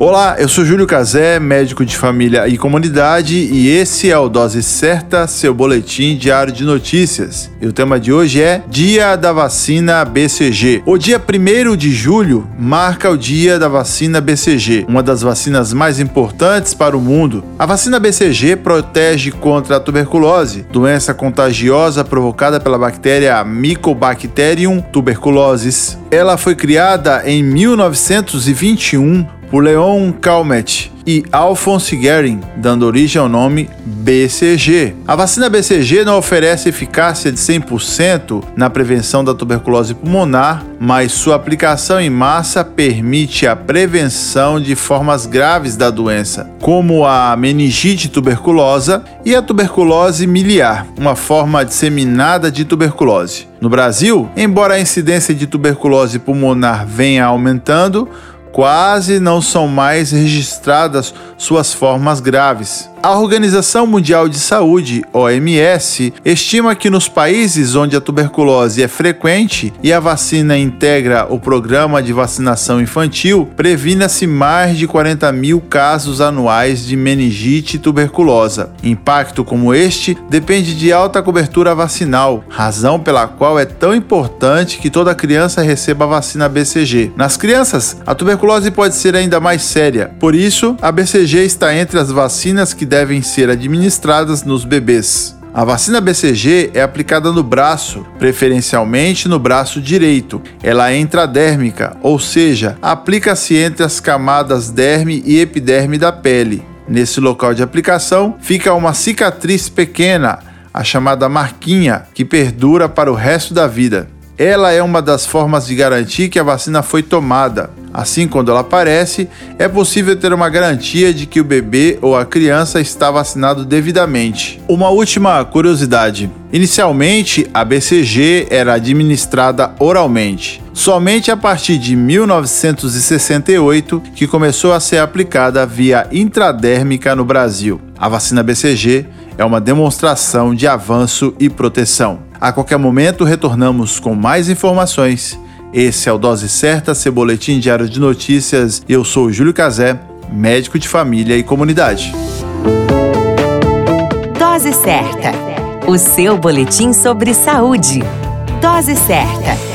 Olá, eu sou Júlio Cazé, médico de família e comunidade, e esse é o Dose Certa, seu boletim diário de notícias. E o tema de hoje é Dia da Vacina BCG. O dia 1 de julho marca o dia da vacina BCG, uma das vacinas mais importantes para o mundo. A vacina BCG protege contra a tuberculose, doença contagiosa provocada pela bactéria Mycobacterium tuberculosis. Ela foi criada em 1921 por Leon Calmet e Alphonse Guerin, dando origem ao nome BCG. A vacina BCG não oferece eficácia de 100% na prevenção da tuberculose pulmonar, mas sua aplicação em massa permite a prevenção de formas graves da doença, como a meningite tuberculosa e a tuberculose miliar, uma forma disseminada de tuberculose. No Brasil, embora a incidência de tuberculose pulmonar venha aumentando, quase não são mais registradas suas formas graves. A Organização Mundial de Saúde, OMS, estima que nos países onde a tuberculose é frequente e a vacina integra o programa de vacinação infantil, previna-se mais de 40 mil casos anuais de meningite tuberculosa. Impacto como este depende de alta cobertura vacinal, razão pela qual é tão importante que toda criança receba a vacina BCG. Nas crianças, a tuberculose pode ser ainda mais séria, por isso, a BCG está entre as vacinas que devem ser administradas nos bebês. A vacina BCG é aplicada no braço, preferencialmente no braço direito. Ela é intradérmica, ou seja, aplica-se entre as camadas derme e epiderme da pele. Nesse local de aplicação fica uma cicatriz pequena, a chamada marquinha, que perdura para o resto da vida. Ela é uma das formas de garantir que a vacina foi tomada. Assim, quando ela aparece, é possível ter uma garantia de que o bebê ou a criança está vacinado devidamente. Uma última curiosidade: inicialmente, a BCG era administrada oralmente. Somente a partir de 1968 que começou a ser aplicada via intradérmica no Brasil. A vacina BCG é uma demonstração de avanço e proteção. A qualquer momento retornamos com mais informações. Esse é o Dose Certa, seu boletim diário de notícias. Eu sou Júlio Cazé, médico de família e comunidade. Dose Certa, o seu boletim sobre saúde. Dose Certa.